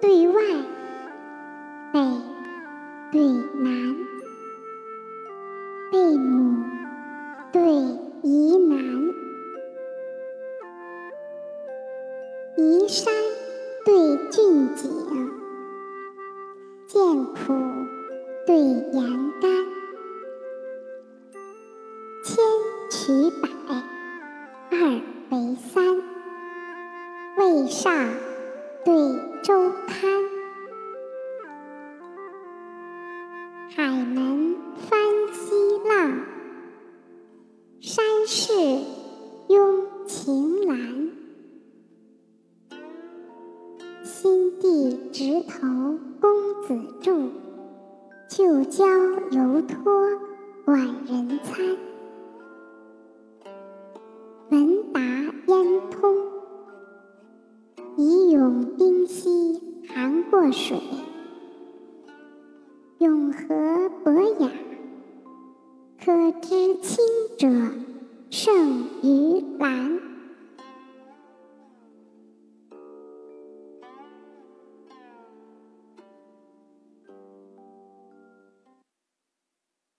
对外，北对南，背母对沂南，移山对峻景，见苦对严甘。千曲百，二为三，为上。对周堪。海门翻西浪，山势拥晴岚。新地直投公子住，旧交犹托晚人餐。咏冰溪寒过水。永和博雅，可知清者胜于。